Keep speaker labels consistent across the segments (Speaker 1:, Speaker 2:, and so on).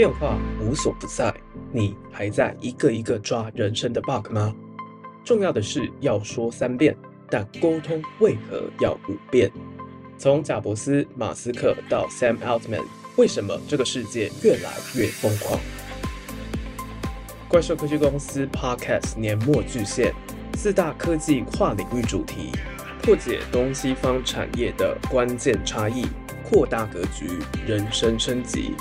Speaker 1: 变化无所不在，你还在一个一个抓人生的 bug 吗？重要的是要说三遍，但沟通为何要五遍？从贾伯斯、马斯克到 Sam Altman，为什么这个世界越来越疯狂？怪兽科技公司 Podcast 年末巨献，四大科技跨领域主题，破解东西方产业的关键差异，扩大格局，人生升级。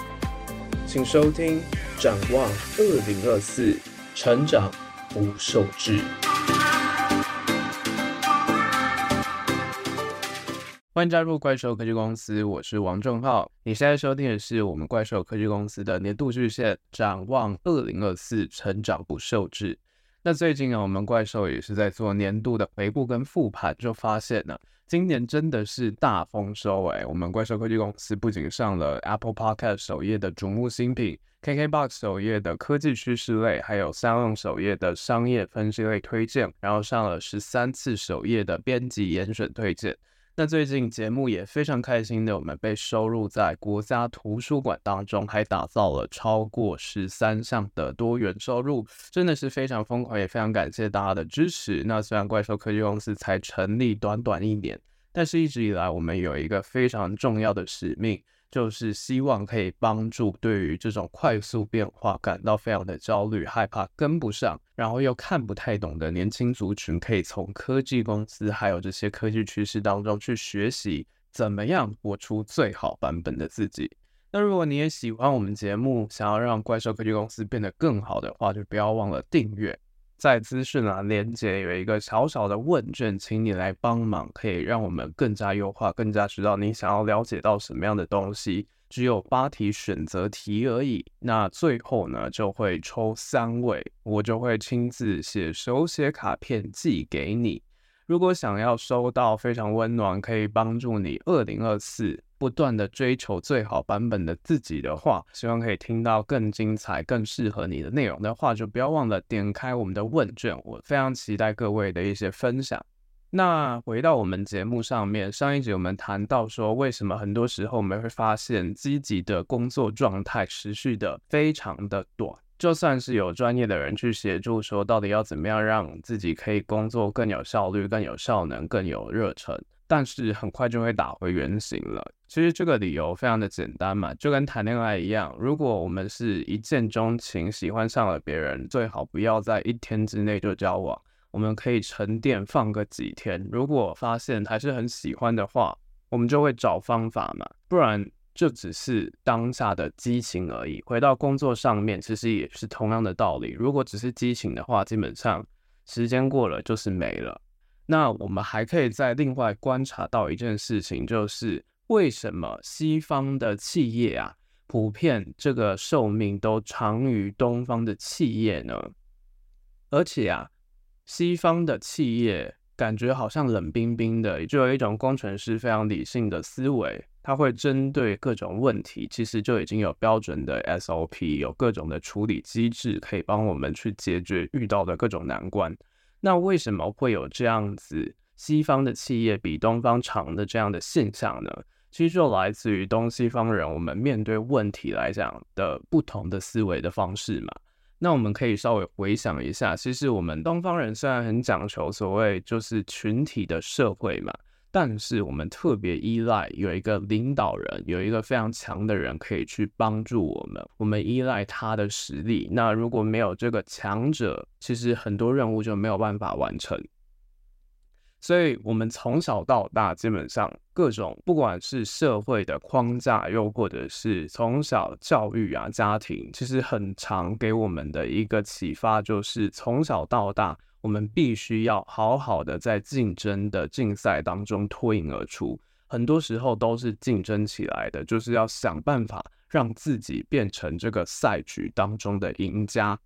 Speaker 1: 请收听《展望二零二四》，成长不受制。欢迎加入怪兽科技公司，我是王正浩。你现在收听的是我们怪兽科技公司的年度巨献《展望二零二四》，成长不受制。那最近啊，我们怪兽也是在做年度的回顾跟复盘，就发现呢。今年真的是大丰收哎！我们怪兽科技公司不仅上了 Apple Podcast 首页的瞩目新品，KKBox 首页的科技趋势类，还有三浪首页的商业分析类推荐，然后上了十三次首页的编辑严选推荐。那最近节目也非常开心的，我们被收录在国家图书馆当中，还打造了超过十三项的多元收入，真的是非常疯狂，也非常感谢大家的支持。那虽然怪兽科技公司才成立短短一年，但是一直以来我们有一个非常重要的使命。就是希望可以帮助对于这种快速变化感到非常的焦虑、害怕跟不上，然后又看不太懂的年轻族群，可以从科技公司还有这些科技趋势当中去学习怎么样活出最好版本的自己。那如果你也喜欢我们节目，想要让怪兽科技公司变得更好的话，就不要忘了订阅。在资讯栏连接有一个小小的问卷，请你来帮忙，可以让我们更加优化，更加知道你想要了解到什么样的东西。只有八题选择题而已。那最后呢，就会抽三位，我就会亲自写手写卡片寄给你。如果想要收到非常温暖，可以帮助你二零二四。不断的追求最好版本的自己的话，希望可以听到更精彩、更适合你的内容的话，就不要忘了点开我们的问卷。我非常期待各位的一些分享。那回到我们节目上面，上一集我们谈到说，为什么很多时候我们会发现积极的工作状态持续的非常的短，就算是有专业的人去协助说，到底要怎么样让自己可以工作更有效率、更有效能、更有热忱。但是很快就会打回原形了。其实这个理由非常的简单嘛，就跟谈恋爱一样，如果我们是一见钟情，喜欢上了别人，最好不要在一天之内就交往，我们可以沉淀放个几天。如果发现还是很喜欢的话，我们就会找方法嘛，不然就只是当下的激情而已。回到工作上面，其实也是同样的道理。如果只是激情的话，基本上时间过了就是没了。那我们还可以再另外观察到一件事情，就是为什么西方的企业啊，普遍这个寿命都长于东方的企业呢？而且啊，西方的企业感觉好像冷冰冰的，就有一种工程师非常理性的思维，他会针对各种问题，其实就已经有标准的 SOP，有各种的处理机制，可以帮我们去解决遇到的各种难关。那为什么会有这样子西方的企业比东方长的这样的现象呢？其实就来自于东西方人我们面对问题来讲的不同的思维的方式嘛。那我们可以稍微回想一下，其实我们东方人虽然很讲求所谓就是群体的社会嘛。但是我们特别依赖有一个领导人，有一个非常强的人可以去帮助我们。我们依赖他的实力。那如果没有这个强者，其实很多任务就没有办法完成。所以，我们从小到大，基本上各种不管是社会的框架，又或者是从小教育啊、家庭，其实很常给我们的一个启发，就是从小到大。我们必须要好好的在竞争的竞赛当中脱颖而出，很多时候都是竞争起来的，就是要想办法让自己变成这个赛局当中的赢家。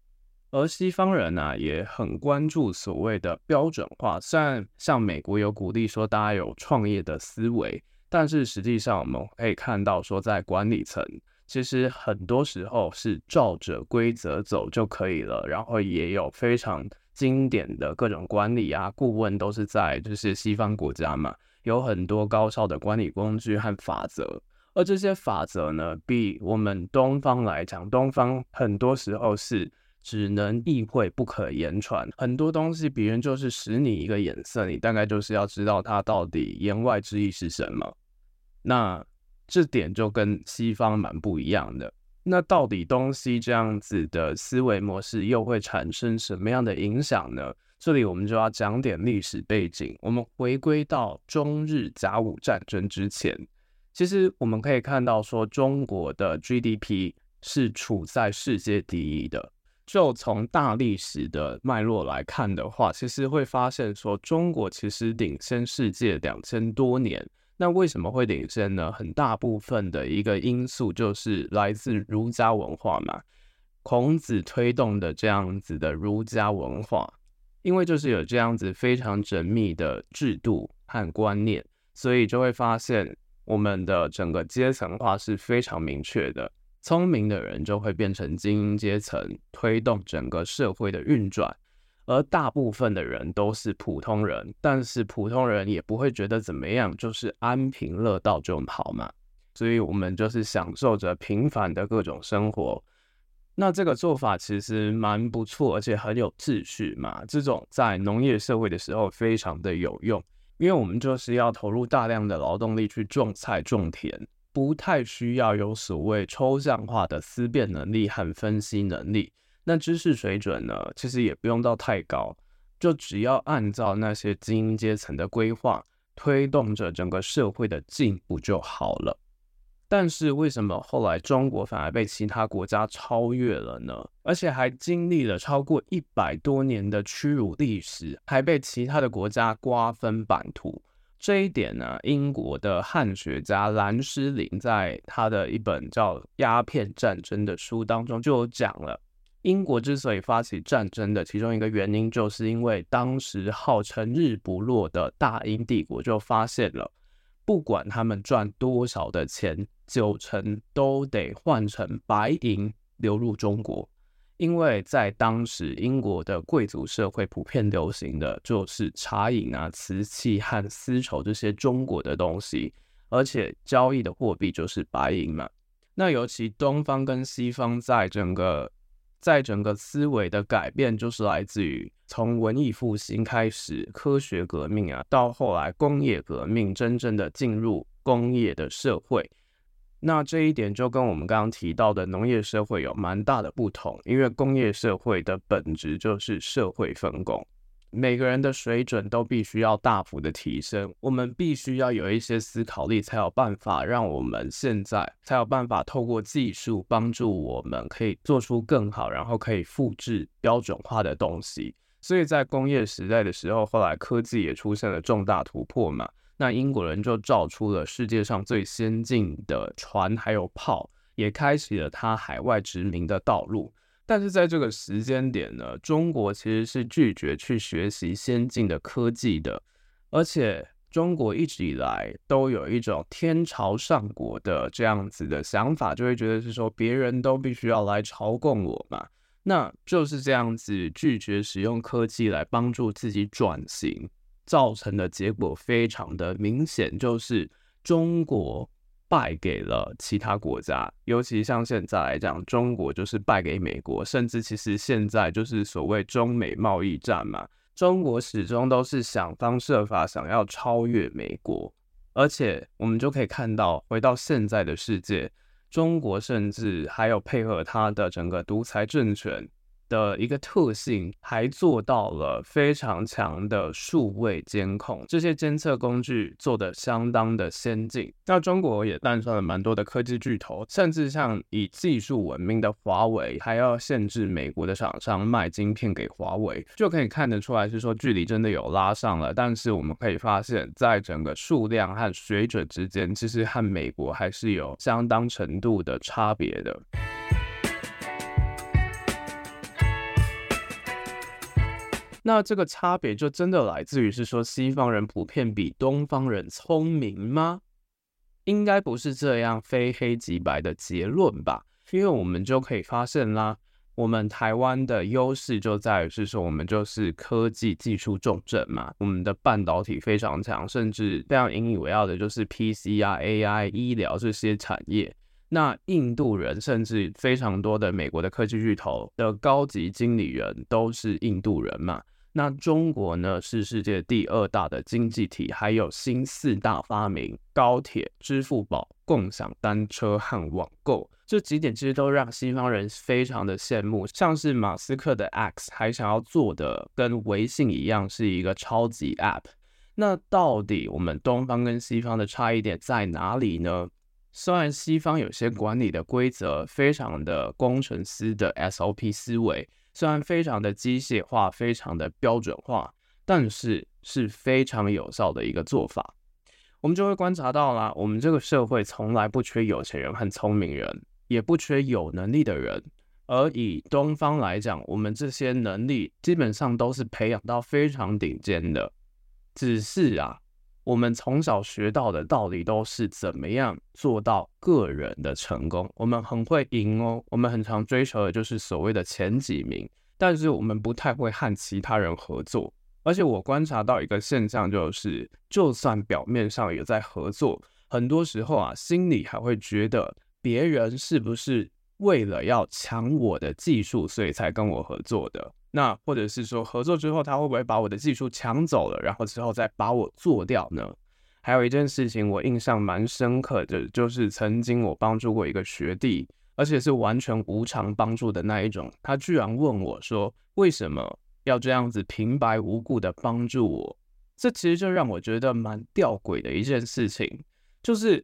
Speaker 1: 而西方人呢、也很关注所谓的标准化，虽然像美国有鼓励说大家有创业的思维，但是实际上我们可以看到说，在管理层其实很多时候是照着规则走就可以了，然后也有非常。经典的各种管理啊，顾问都是在就是西方国家嘛，有很多高效的管理工具和法则。而这些法则呢，比我们东方来讲，东方很多时候是只能意会不可言传，很多东西别人就是使你一个眼色，你大概就是要知道他到底言外之意是什么。那这点就跟西方蛮不一样的。那到底东西这样子的思维模式又会产生什么样的影响呢？这里我们就要讲点历史背景。我们回归到中日甲午战争之前。其实我们可以看到，说中国的 GDP 是处在世界第一的。就从大历史的脉络来看的话，其实会发现说，中国其实领先世界两千多年。那为什么会领先呢？很大部分的一个因素就是来自儒家文化嘛，孔子推动的这样子的儒家文化，因为就是有这样子非常缜密的制度和观念，所以就会发现。我们的整个阶层化是非常明确的，聪明的人就会变成精英阶层，推动整个社会的运转，而大部分的人都是普通人，但是普通人也不会觉得怎么样，就是安贫乐道就好嘛，所以我们就是享受着平凡的各种生活。那这个做法其实蛮不错，而且很有秩序嘛，这种在农业社会的时候非常的有用。因为我们就是要投入大量的劳动力去种菜种田，不太需要有所谓抽象化的思辨能力和分析能力。那知识水准呢，其实也不用到太高，就只要按照那些精英阶层的规划，推动着整个社会的进步就好了。但是为什么后来中国反而被其他国家超越了呢？而且还经历了超过一百多年的屈辱历史，还被其他的国家瓜分版图。这一点呢，英国的汉学家兰诗林在他的一本叫《鸦片战争》的书当中就有讲了，英国之所以发起战争的其中一个原因，就是因为当时号称日不落的大英帝国就发现了，不管他们赚多少的钱。九成都得换成白银流入中国，因为在当时英国的贵族社会普遍流行的就是茶饮啊、瓷器和丝绸这些中国的东西，而且交易的货币就是白银嘛。那尤其东方跟西方在整个在整个思维的改变，就是来自于从文艺复兴开始，科学革命啊，到后来工业革命，真正的进入工业的社会。那这一点就跟我们刚刚提到的农业社会有蛮大的不同，因为工业社会的本质就是社会分工，每个人的水准都必须要大幅的提升，我们必须要有一些思考力，才有办法让我们现在才有办法透过技术帮助我们可以做出更好，然后可以复制标准化的东西。所以在工业时代的时候，后来科技也出现了重大突破嘛。那英国人就造出了世界上最先进的船，还有炮，也开启了他海外殖民的道路。但是在这个时间点呢，中国其实是拒绝去学习先进的科技的，而且中国一直以来都有一种天朝上国的这样子的想法，就会觉得是说别人都必须要来朝贡我嘛，那就是这样子拒绝使用科技来帮助自己转型。造成的结果非常的明显，就是中国败给了其他国家，尤其像现在来讲，中国就是败给美国，甚至其实现在就是所谓中美贸易战嘛，中国始终都是想方设法想要超越美国，而且我们就可以看到，回到现在的世界，中国甚至还有配合他的整个独裁政权。的一个特性，还做到了非常强的数位监控，这些监测工具做得相当的先进。那中国也诞生了蛮多的科技巨头，甚至像以技术闻名的华为，还要限制美国的厂商卖晶片给华为，就可以看得出来是说距离真的有拉上了。但是我们可以发现，在整个数量和水准之间，其实和美国还是有相当程度的差别的。那这个差别就真的来自于是说西方人普遍比东方人聪明吗？应该不是这样非黑即白的结论吧？因为我们就可以发现啦，我们台湾的优势就在于是说，我们就是科技技术重镇嘛，我们的半导体非常强，甚至非常引以为傲的就是 PC 啊、AI、医疗这些产业。那印度人甚至非常多的美国的科技巨头的高级经理人都是印度人嘛。那中国呢，是世界第二大的经济体，还有新四大发明：高铁、支付宝、共享单车和网购。这几点其实都让西方人非常的羡慕。像是马斯克的 X 还想要做的跟微信一样，是一个超级 App。那到底我们东方跟西方的差异点在哪里呢？虽然西方有些管理的规则非常的工程师的 SOP 思维。虽然非常的机械化，非常的标准化，但是是非常有效的一个做法。我们就会观察到啦，我们这个社会从来不缺有钱人和聪明人，也不缺有能力的人。而以东方来讲，我们这些能力基本上都是培养到非常顶尖的。只是啊。我们从小学到的道理都是怎么样做到个人的成功。我们很会赢哦，我们很常追求的就是所谓的前几名，但是我们不太会和其他人合作。而且我观察到一个现象，就是就算表面上也在合作，很多时候啊，心里还会觉得别人是不是为了要抢我的技术，所以才跟我合作的。那或者是说合作之后，他会不会把我的技术抢走了，然后之后再把我做掉呢？还有一件事情我印象蛮深刻的，就是曾经我帮助过一个学弟，而且是完全无偿帮助的那一种。他居然问我说：“为什么要这样子平白无故的帮助我？”这其实就让我觉得蛮吊诡的一件事情，就是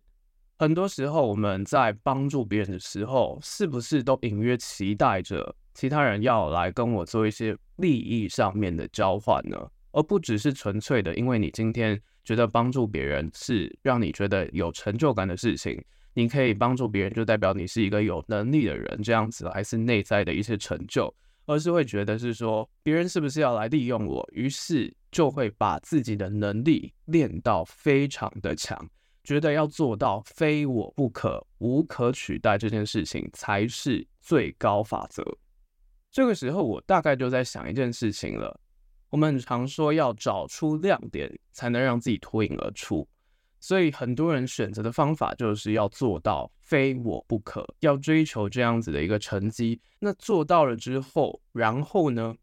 Speaker 1: 很多时候我们在帮助别人的时候，是不是都隐约期待着？其他人要来跟我做一些利益上面的交换呢，而不只是纯粹的，因为你今天觉得帮助别人是让你觉得有成就感的事情，你可以帮助别人，就代表你是一个有能力的人，这样子还是内在的一些成就，而是会觉得是说别人是不是要来利用我，于是就会把自己的能力练到非常的强，觉得要做到非我不可、无可取代这件事情才是最高法则。这个时候，我大概就在想一件事情了。我们常说要找出亮点，才能让自己脱颖而出。所以很多人选择的方法就是要做到非我不可，要追求这样子的一个成绩。那做到了之后，然后呢？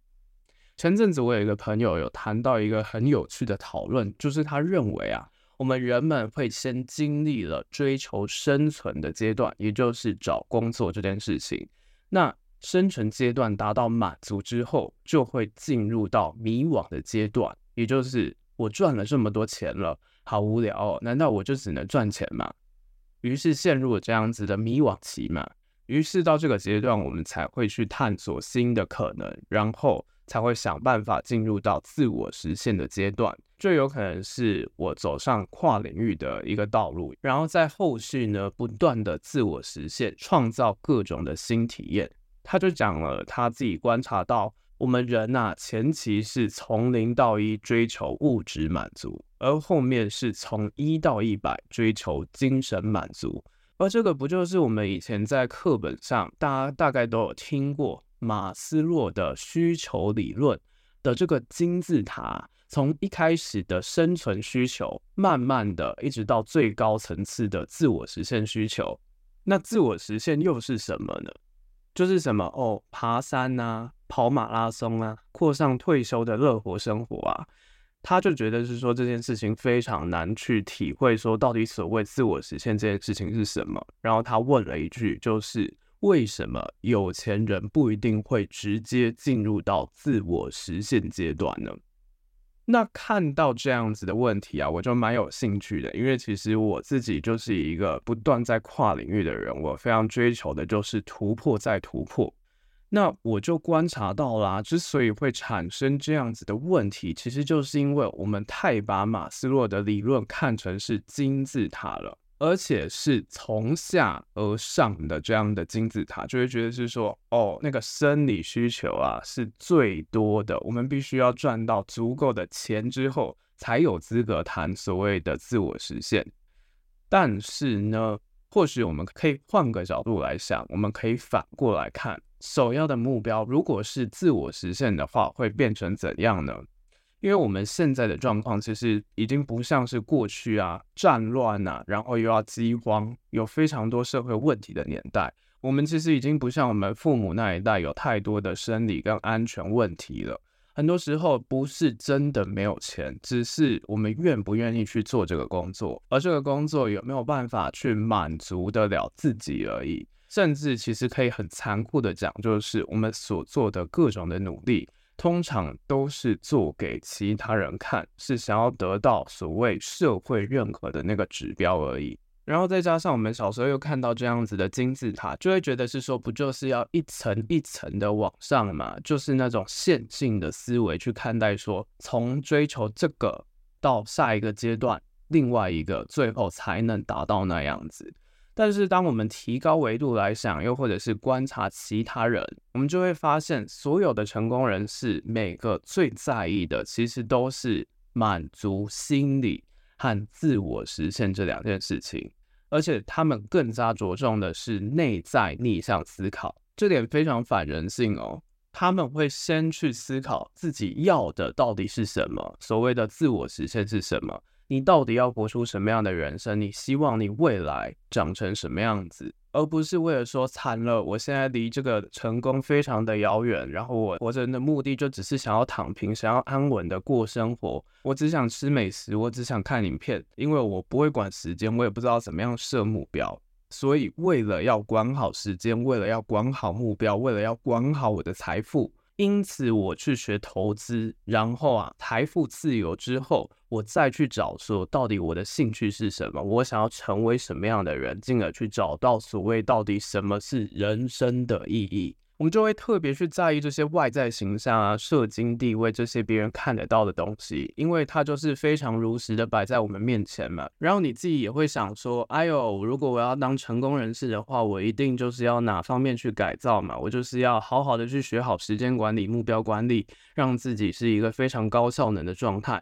Speaker 1: 前阵子我有一个朋友有谈到一个很有趣的讨论，就是他认为啊，我们人们会先经历了追求生存的阶段，也就是找工作这件事情。那生存阶段达到满足之后，就会进入到迷惘的阶段，也就是我赚了这么多钱了，好无聊哦，难道我就只能赚钱吗？于是陷入了这样子的迷惘期嘛。于是到这个阶段，我们才会去探索新的可能，然后才会想办法进入到自我实现的阶段。最有可能是我走上跨领域的一个道路，然后在后续呢，不断的自我实现，创造各种的新体验。他就讲了他自己观察到，我们人呐、啊，前期是从零到一追求物质满足，而后面是从一到一百追求精神满足。而这个不就是我们以前在课本上大家大概都有听过马斯洛的需求理论的这个金字塔，从一开始的生存需求，慢慢的一直到最高层次的自我实现需求。那自我实现又是什么呢？就是什么哦，爬山啊，跑马拉松啊，过上退休的乐活生活啊，他就觉得是说这件事情非常难去体会，说到底所谓自我实现这件事情是什么。然后他问了一句，就是为什么有钱人不一定会直接进入到自我实现阶段呢？那看到这样子的问题啊，我就蛮有兴趣的，因为其实我自己就是一个不断在跨领域的人，我非常追求的就是突破再突破。那我就观察到啦，之所以会产生这样子的问题，其实就是因为我们太把马斯洛的理论看成是金字塔了。而且是从下而上的这样的金字塔，就会觉得是说，哦，那个生理需求啊是最多的，我们必须要赚到足够的钱之后，才有资格谈所谓的自我实现。但是呢，或许我们可以换个角度来想，我们可以反过来看，首要的目标如果是自我实现的话，会变成怎样呢？因为我们现在的状况其实已经不像是过去啊，战乱啊，然后又要饥荒，有非常多社会问题的年代。我们其实已经不像我们父母那一代有太多的生理跟安全问题了。很多时候不是真的没有钱，只是我们愿不愿意去做这个工作，而这个工作有没有办法去满足得了自己而已。甚至其实可以很残酷的讲，就是我们所做的各种的努力，通常都是做给其他人看，是想要得到所谓社会认可的那个指标而已。然后再加上我们小时候又看到这样子的金字塔，就会觉得是说，不就是要一层一层的往上嘛？就是那种线性的思维去看待说，从追求这个到下一个阶段，另外一个最后才能达到那样子。但是当我们提高维度来想，又或者是观察其他人，我们就会发现，所有的成功人士每个最在意的，其实都是满足心理和自我实现这两件事情。而且他们更加着重的是内在逆向思考，这点非常反人性哦。他们会先去思考自己要的到底是什么，所谓的自我实现是什么。你到底要活出什么样的人生？你希望你未来长成什么样子？而不是为了说惨了，我现在离这个成功非常的遥远，然后我活着的目的就只是想要躺平，想要安稳的过生活。我只想吃美食，我只想看影片，因为我不会管时间，我也不知道怎么样设目标。所以为了要管好时间，为了要管好目标，为了要管好我的财富。因此，我去学投资，然后啊，财富自由之后，我再去找说，到底我的兴趣是什么？我想要成为什么样的人，进而去找到所谓到底什么是人生的意义。我们就会特别去在意这些外在形象啊、社经地位这些别人看得到的东西，因为它就是非常如实的摆在我们面前嘛。然后你自己也会想说：“哎呦，如果我要当成功人士的话，我一定就是要哪方面去改造嘛？我就是要好好的去学好时间管理、目标管理，让自己是一个非常高效能的状态。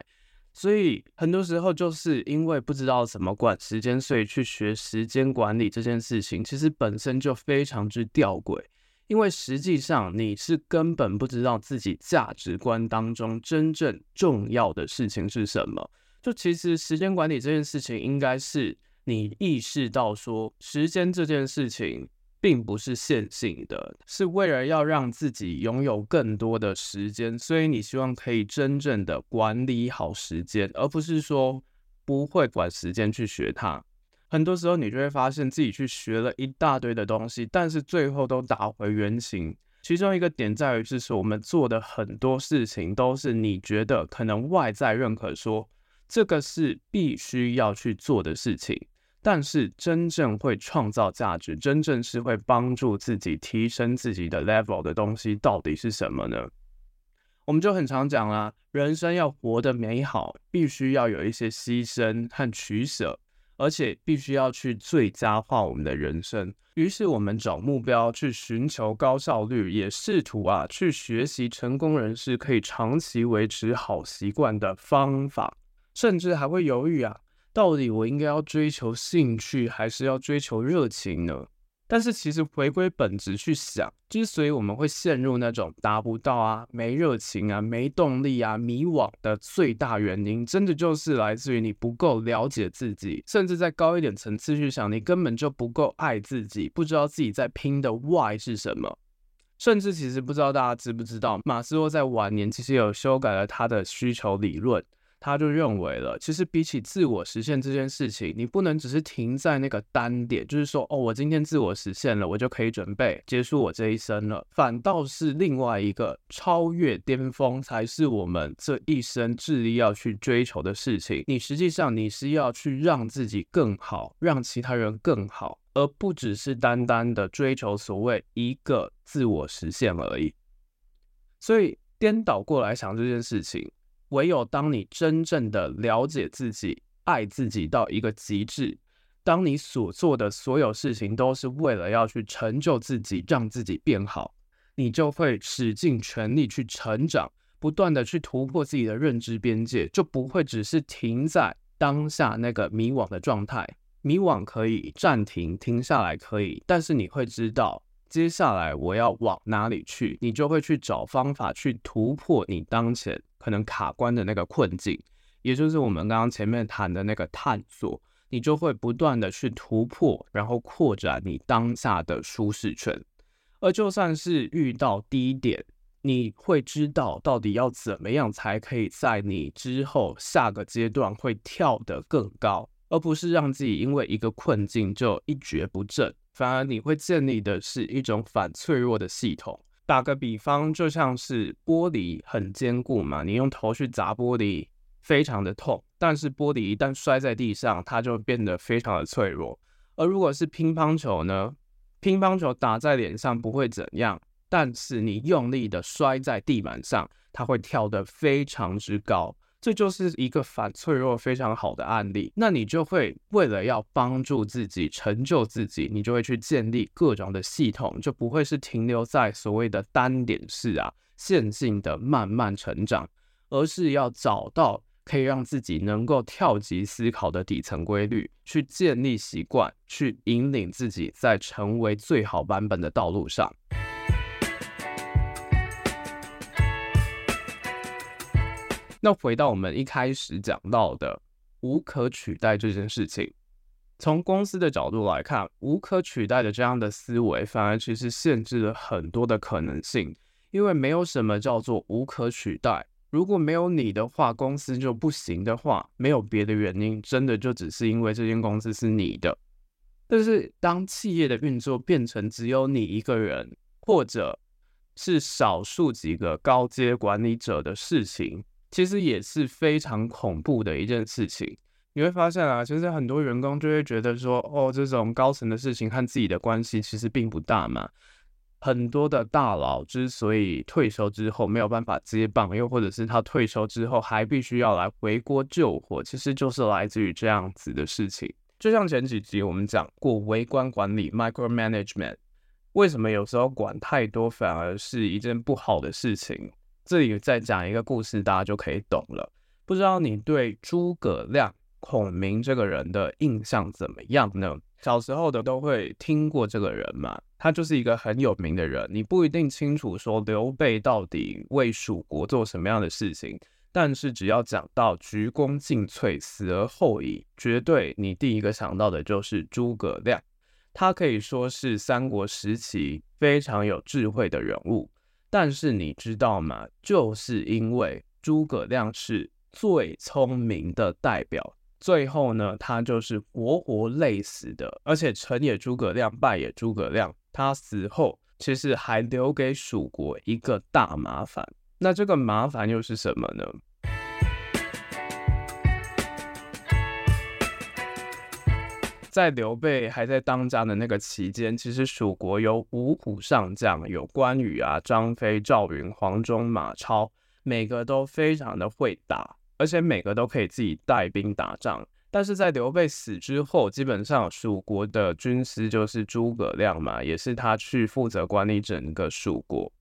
Speaker 1: 所以很多时候就是因为不知道怎么管时间，所以去学时间管理这件事情，其实本身就非常之吊诡。因为实际上你是根本不知道自己价值观当中真正重要的事情是什么。就其实时间管理这件事情，应该是你意识到说，时间这件事情并不是线性的，是为了要让自己拥有更多的时间，所以你希望可以真正的管理好时间，而不是说不会管时间去学它。很多时候，你就会发现自己去学了一大堆的东西，但是最后都打回原形。其中一个点在于，就是我们做的很多事情都是你觉得可能外在认可说这个是必须要去做的事情，但是真正会创造价值、真正是会帮助自己提升自己的 level 的东西，到底是什么呢？我们就很常讲啊，人生要活得美好，必须要有一些牺牲和取舍。而且必须要去最佳化我们的人生，于是我们找目标去寻求高效率，也试图啊去学习成功人士可以长期维持好习惯的方法，甚至还会犹豫啊，到底我应该要追求兴趣，还是要追求热情呢？但是其实回归本质去想，之所以我们会陷入那种达不到啊、没热情啊、没动力啊、迷惘的最大原因，真的就是来自于你不够了解自己，甚至在高一点层次去想，你根本就不够爱自己，不知道自己在拼的 why 是什么，甚至其实不知道大家知不知道，马斯洛在晚年其实有修改了他的需求理论。他就认为了，其实比起自我实现这件事情，你不能只是停在那个单点，就是说，哦，我今天自我实现了，我就可以准备结束我这一生了。反倒是另外一个超越巅峰，才是我们这一生致力要去追求的事情。你实际上你是要去让自己更好，让其他人更好，而不只是单单的追求所谓一个自我实现而已。所以颠倒过来想这件事情。唯有当你真正的了解自己、爱自己到一个极致，当你所做的所有事情都是为了要去成就自己、让自己变好，你就会使尽全力去成长，不断的去突破自己的认知边界，就不会只是停在当下那个迷惘的状态。迷惘可以暂停，停下来可以，但是你会知道，接下来我要往哪里去？你就会去找方法去突破你当前可能卡关的那个困境，也就是我们刚刚前面谈的那个探索。你就会不断的去突破，然后扩展你当下的舒适圈。而就算是遇到低点，你会知道到底要怎么样才可以在你之后下个阶段会跳得更高，而不是让自己因为一个困境就一蹶不振。反而你会建立的是一种反脆弱的系统。打个比方，就像是玻璃很坚固嘛，你用头去砸玻璃，非常的痛。但是玻璃一旦摔在地上，它就变得非常的脆弱。而如果是乒乓球呢？乒乓球打在脸上不会怎样，但是你用力的摔在地板上，它会跳得非常之高。这就是一个反脆弱非常好的案例，那你就会为了要帮助自己成就自己，你就会去建立各种的系统，就不会是停留在所谓的单点式啊线性的慢慢成长，而是要找到可以让自己能够跳级思考的底层规律，去建立习惯，去引领自己在成为最好版本的道路上。那回到我们一开始讲到的无可取代这件事情，从公司的角度来看，无可取代的这样的思维，反而其实限制了很多的可能性。因为没有什么叫做无可取代，如果没有你的话，公司就不行的话，没有别的原因，真的就只是因为这间公司是你的。但是当企业的运作变成只有你一个人，或者是少数几个高阶管理者的事情，其实也是非常恐怖的一件事情。你会发现啊，其实很多员工就会觉得说，哦，这种高层的事情和自己的关系其实并不大嘛。很多的大佬之所以退休之后没有办法接棒，又或者是他退休之后还必须要来回锅救火，其实就是来自于这样子的事情。就像前几集我们讲过，微观管理 （micromanagement），为什么有时候管太多反而是一件不好的事情？这里再讲一个故事，大家就可以懂了。不知道你对诸葛亮、孔明这个人的印象怎么样呢？小时候的都会听过这个人嘛，他就是一个很有名的人。你不一定清楚说刘备到底为蜀国做什么样的事情，但是只要讲到鞠躬尽瘁，死而后已，绝对你第一个想到的就是诸葛亮。他可以说是三国时期非常有智慧的人物。但是你知道吗？就是因为诸葛亮是最聪明的代表，最后呢，他就是活活累死的。而且成也诸葛亮，败也诸葛亮。他死后其实还留给蜀国一个大麻烦。那这个麻烦又是什么呢？在刘备还在当家的那个期间，其实蜀国有五虎上将，有关羽啊、张飞、赵云、黄忠、马超，每个都非常的会打，而且每个都可以自己带兵打仗。但是在刘备死之后，基本上蜀国的军师就是诸葛亮嘛，也是他去负责管理整个蜀国。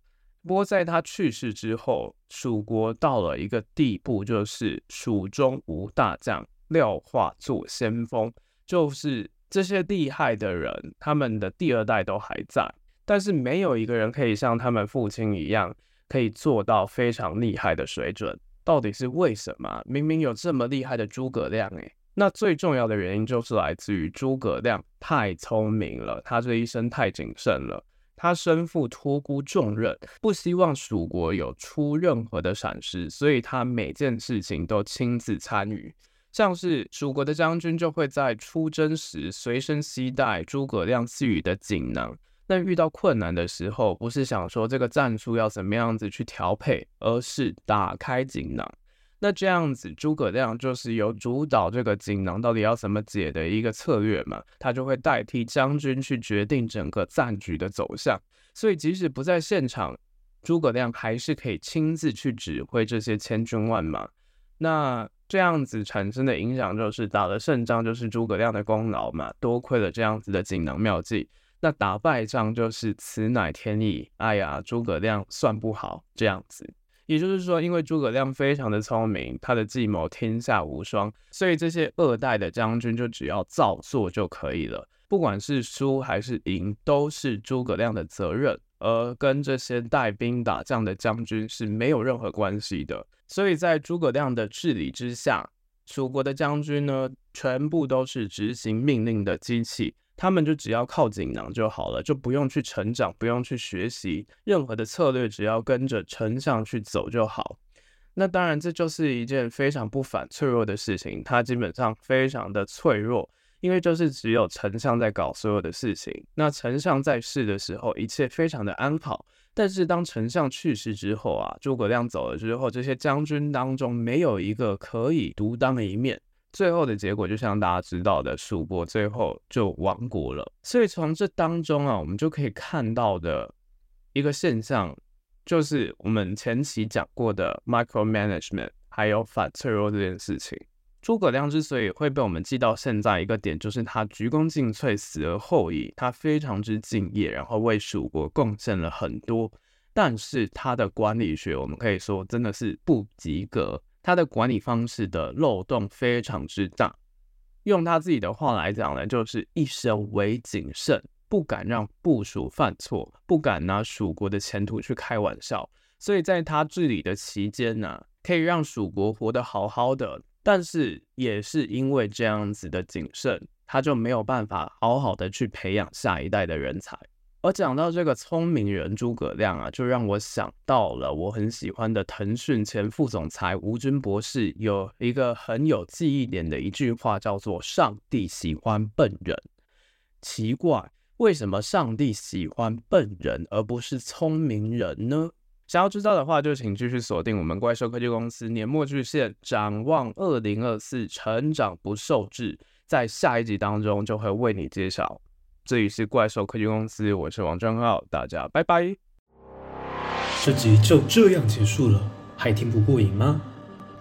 Speaker 1: 不过在他去世之后，蜀国到了一个地步，就是蜀中无大将，廖化作先锋。就是这些厉害的人，他们的第二代都还在，但是没有一个人可以像他们父亲一样，可以做到非常厉害的水准。到底是为什么？明明有这么厉害的诸葛亮，诶，那最重要的原因就是来自于诸葛亮太聪明了，他这一生太谨慎了，他身负托孤重任，不希望蜀国有出任何的闪失，所以他每件事情都亲自参与。像是蜀国的将军就会在出征时随身携带诸葛亮赐予的锦囊。那遇到困难的时候，不是想说这个战术要怎么样子去调配，而是打开锦囊。那这样子，诸葛亮就是有主导这个锦囊到底要怎么解的一个策略嘛。他就会代替将军去决定整个战局的走向。所以即使不在现场，诸葛亮还是可以亲自去指挥这些千军万马。那这样子产生的影响就是打了胜仗就是诸葛亮的功劳嘛，多亏了这样子的锦囊妙计。那打败仗就是此乃天意，哎呀，诸葛亮算不好这样子。也就是说，因为诸葛亮非常的聪明，他的计谋天下无双，所以这些二代的将军就只要照做就可以了。不管是输还是赢，都是诸葛亮的责任，而跟这些带兵打仗的将军是没有任何关系的。所以在诸葛亮的治理之下，蜀国的将军呢，全部都是执行命令的机器。他们就只要靠锦囊就好了，就不用去成长，不用去学习任何的策略，只要跟着丞相去走就好。那当然，这就是一件非常不反脆弱的事情。它基本上非常的脆弱，因为就是只有丞相在搞所有的事情。那丞相在世的时候，一切非常的安好。但是当丞相去世之后啊，诸葛亮走了之后，这些将军当中没有一个可以独当一面。最后的结果就像大家知道的，蜀国最后就亡国了。所以从这当中啊，我们就可以看到的一个现象，就是我们前期讲过的 micromanagement，还有反脆弱这件事情。诸葛亮之所以会被我们记到现在一个点，就是他鞠躬尽瘁，死而后已。他非常之敬业，然后为蜀国贡献了很多，但是他的管理学，我们可以说真的是不及格。他的管理方式的漏洞非常之大，用他自己的话来讲呢，就是一生唯谨慎，不敢让部属犯错，不敢拿蜀国的前途去开玩笑。所以在他治理的期间呢，可以让蜀国活得好好的，但是也是因为这样子的谨慎，他就没有办法好好的去培养下一代的人才。而讲到这个聪明人诸葛亮啊，就让我想到了我很喜欢的腾讯前副总裁吴军博士有一个很有记忆点的一句话，叫做“上帝喜欢笨人”。奇怪，为什么上帝喜欢笨人而不是聪明人呢？想要知道的话，就请继续锁定我们怪兽科技公司年末巨献展望二零二四，成长不受制，在下一集当中就会为你揭晓。这里是怪兽科技公司，我是王正浩，大家拜拜。
Speaker 2: 这集就这样结束了，还听不过瘾吗？